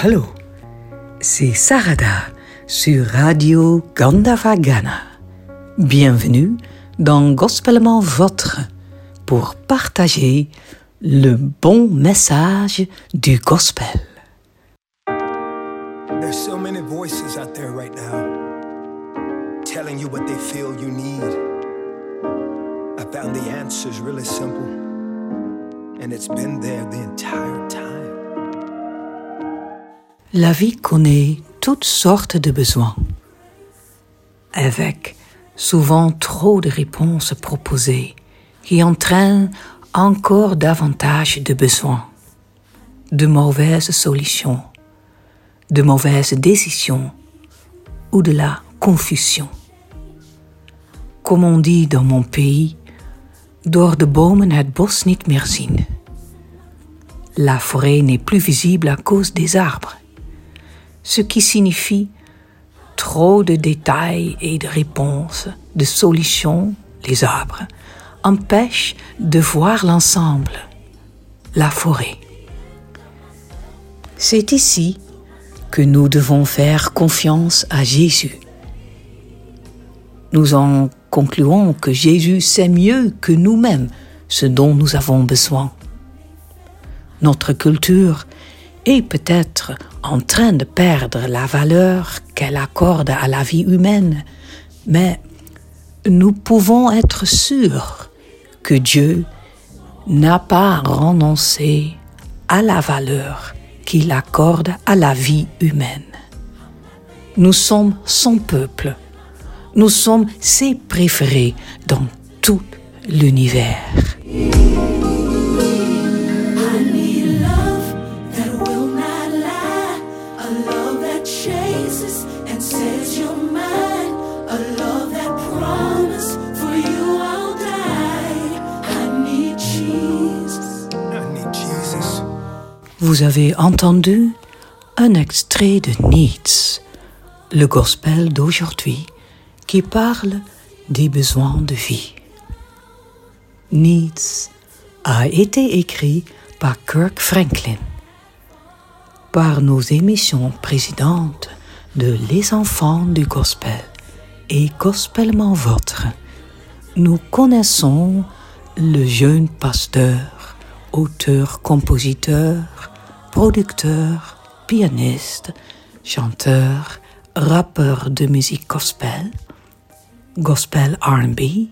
Hallo, c'est Sarada sur Radio Gandavagana. Bienvenue dans Gospellement Votre pour partager le bon message du gospel. There's so many voices out there right now telling you what they feel you need. I found the answers really simple, and it's been there the entire time. La vie connaît toutes sortes de besoins, avec souvent trop de réponses proposées qui entraînent encore davantage de besoins, de mauvaises solutions, de mauvaises décisions ou de la confusion. Comme on dit dans mon pays, door de bomen het bos niet meer zien. La forêt n'est plus visible à cause des arbres ce qui signifie trop de détails et de réponses, de solutions, les arbres, empêchent de voir l'ensemble, la forêt. C'est ici que nous devons faire confiance à Jésus. Nous en concluons que Jésus sait mieux que nous-mêmes ce dont nous avons besoin. Notre culture peut-être en train de perdre la valeur qu'elle accorde à la vie humaine, mais nous pouvons être sûrs que Dieu n'a pas renoncé à la valeur qu'il accorde à la vie humaine. Nous sommes son peuple, nous sommes ses préférés dans tout l'univers. Vous avez entendu un extrait de Nietzsche, le gospel d'aujourd'hui, qui parle des besoins de vie. Nietzsche a été écrit par Kirk Franklin. Par nos émissions précédentes de Les enfants du gospel et Gospellement Votre, nous connaissons le jeune pasteur, auteur-compositeur, producteur, pianiste, chanteur, rappeur de musique gospel, gospel RB,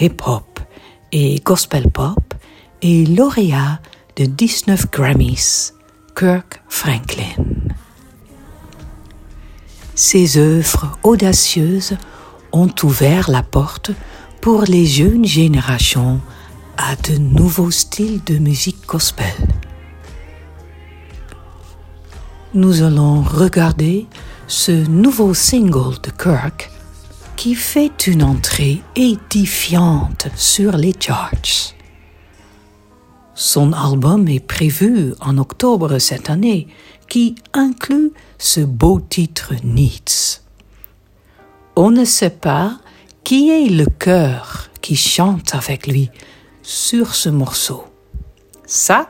hip-hop et gospel pop et lauréat de 19 Grammys, Kirk Franklin. Ses œuvres audacieuses ont ouvert la porte pour les jeunes générations à de nouveaux styles de musique gospel nous allons regarder ce nouveau single de Kirk qui fait une entrée édifiante sur les charts. Son album est prévu en octobre cette année qui inclut ce beau titre Needs. On ne sait pas qui est le chœur qui chante avec lui sur ce morceau. Ça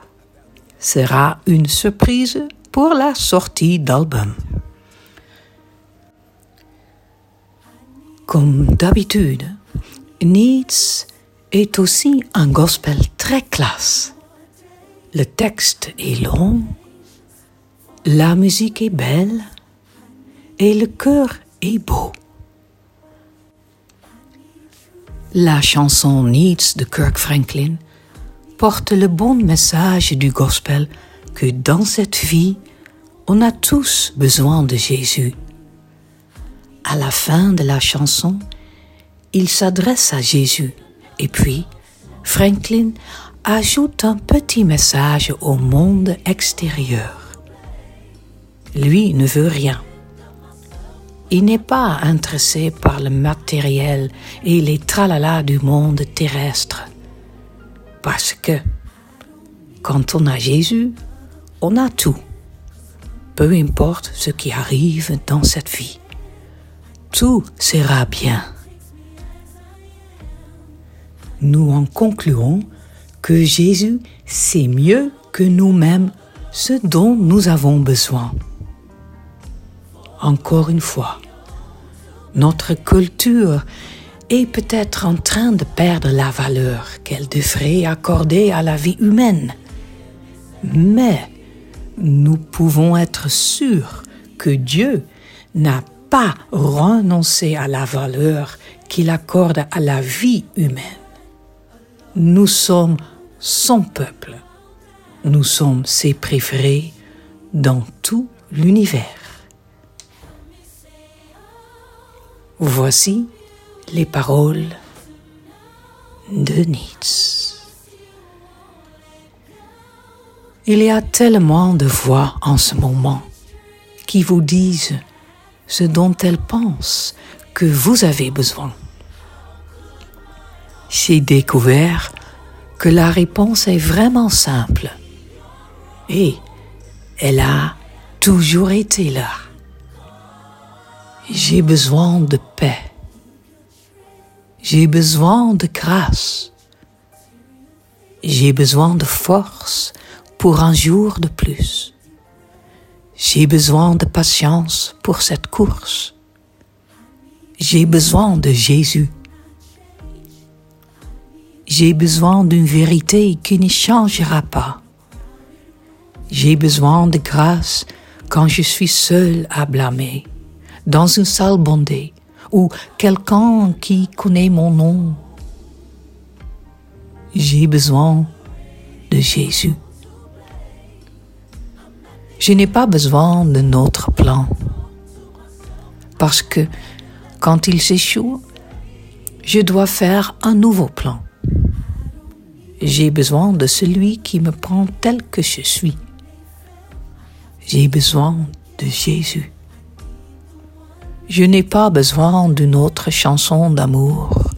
sera une surprise pour la sortie d'album. Comme d'habitude, Needs est aussi un gospel très classe. Le texte est long, la musique est belle et le cœur est beau. La chanson Needs de Kirk Franklin porte le bon message du gospel que dans cette vie, on a tous besoin de Jésus. À la fin de la chanson, il s'adresse à Jésus et puis Franklin ajoute un petit message au monde extérieur. Lui ne veut rien. Il n'est pas intéressé par le matériel et les tralala du monde terrestre. Parce que quand on a Jésus, on a tout, peu importe ce qui arrive dans cette vie. Tout sera bien. Nous en concluons que Jésus sait mieux que nous-mêmes ce dont nous avons besoin. Encore une fois, notre culture est peut-être en train de perdre la valeur qu'elle devrait accorder à la vie humaine. Mais nous pouvons être sûrs que Dieu n'a pas renoncé à la valeur qu'il accorde à la vie humaine. Nous sommes son peuple. Nous sommes ses préférés dans tout l'univers. Voici les paroles de Nietzsche. Il y a tellement de voix en ce moment qui vous disent ce dont elles pensent que vous avez besoin. J'ai découvert que la réponse est vraiment simple et elle a toujours été là. J'ai besoin de paix. J'ai besoin de grâce. J'ai besoin de force pour un jour de plus. J'ai besoin de patience pour cette course. J'ai besoin de Jésus. J'ai besoin d'une vérité qui ne changera pas. J'ai besoin de grâce quand je suis seul à blâmer, dans une salle bondée, ou quelqu'un qui connaît mon nom. J'ai besoin de Jésus. Je n'ai pas besoin de notre plan. Parce que quand il s'échoue, je dois faire un nouveau plan. J'ai besoin de celui qui me prend tel que je suis. J'ai besoin de Jésus. Je n'ai pas besoin d'une autre chanson d'amour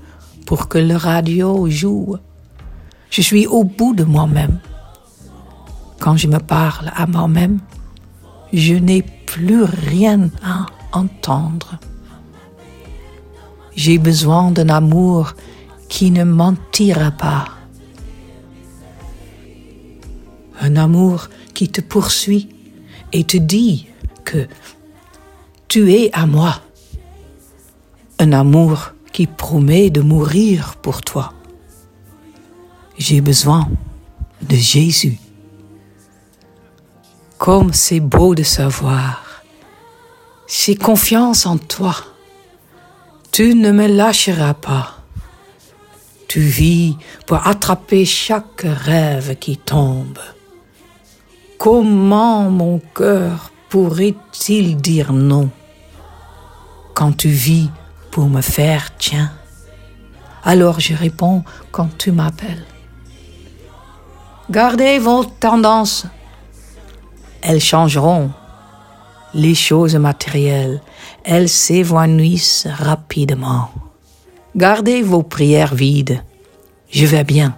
pour que le radio joue. Je suis au bout de moi-même. Quand je me parle à moi-même, je n'ai plus rien à entendre. J'ai besoin d'un amour qui ne mentira pas. Un amour qui te poursuit et te dit que tu es à moi. Un amour qui promet de mourir pour toi. J'ai besoin de Jésus. Comme c'est beau de savoir. J'ai confiance en toi. Tu ne me lâcheras pas. Tu vis pour attraper chaque rêve qui tombe. Comment mon cœur pourrait-il dire non? Quand tu vis pour me faire tiens Alors je réponds quand tu m'appelles. Gardez vos tendances elles changeront. Les choses matérielles, elles s'évanouissent rapidement. Gardez vos prières vides. Je vais bien.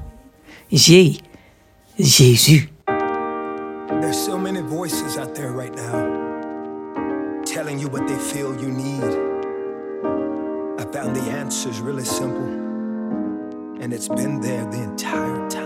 J'ai Jésus. Telling you what they feel you need. I found the answers really simple, and it's been there the entire time.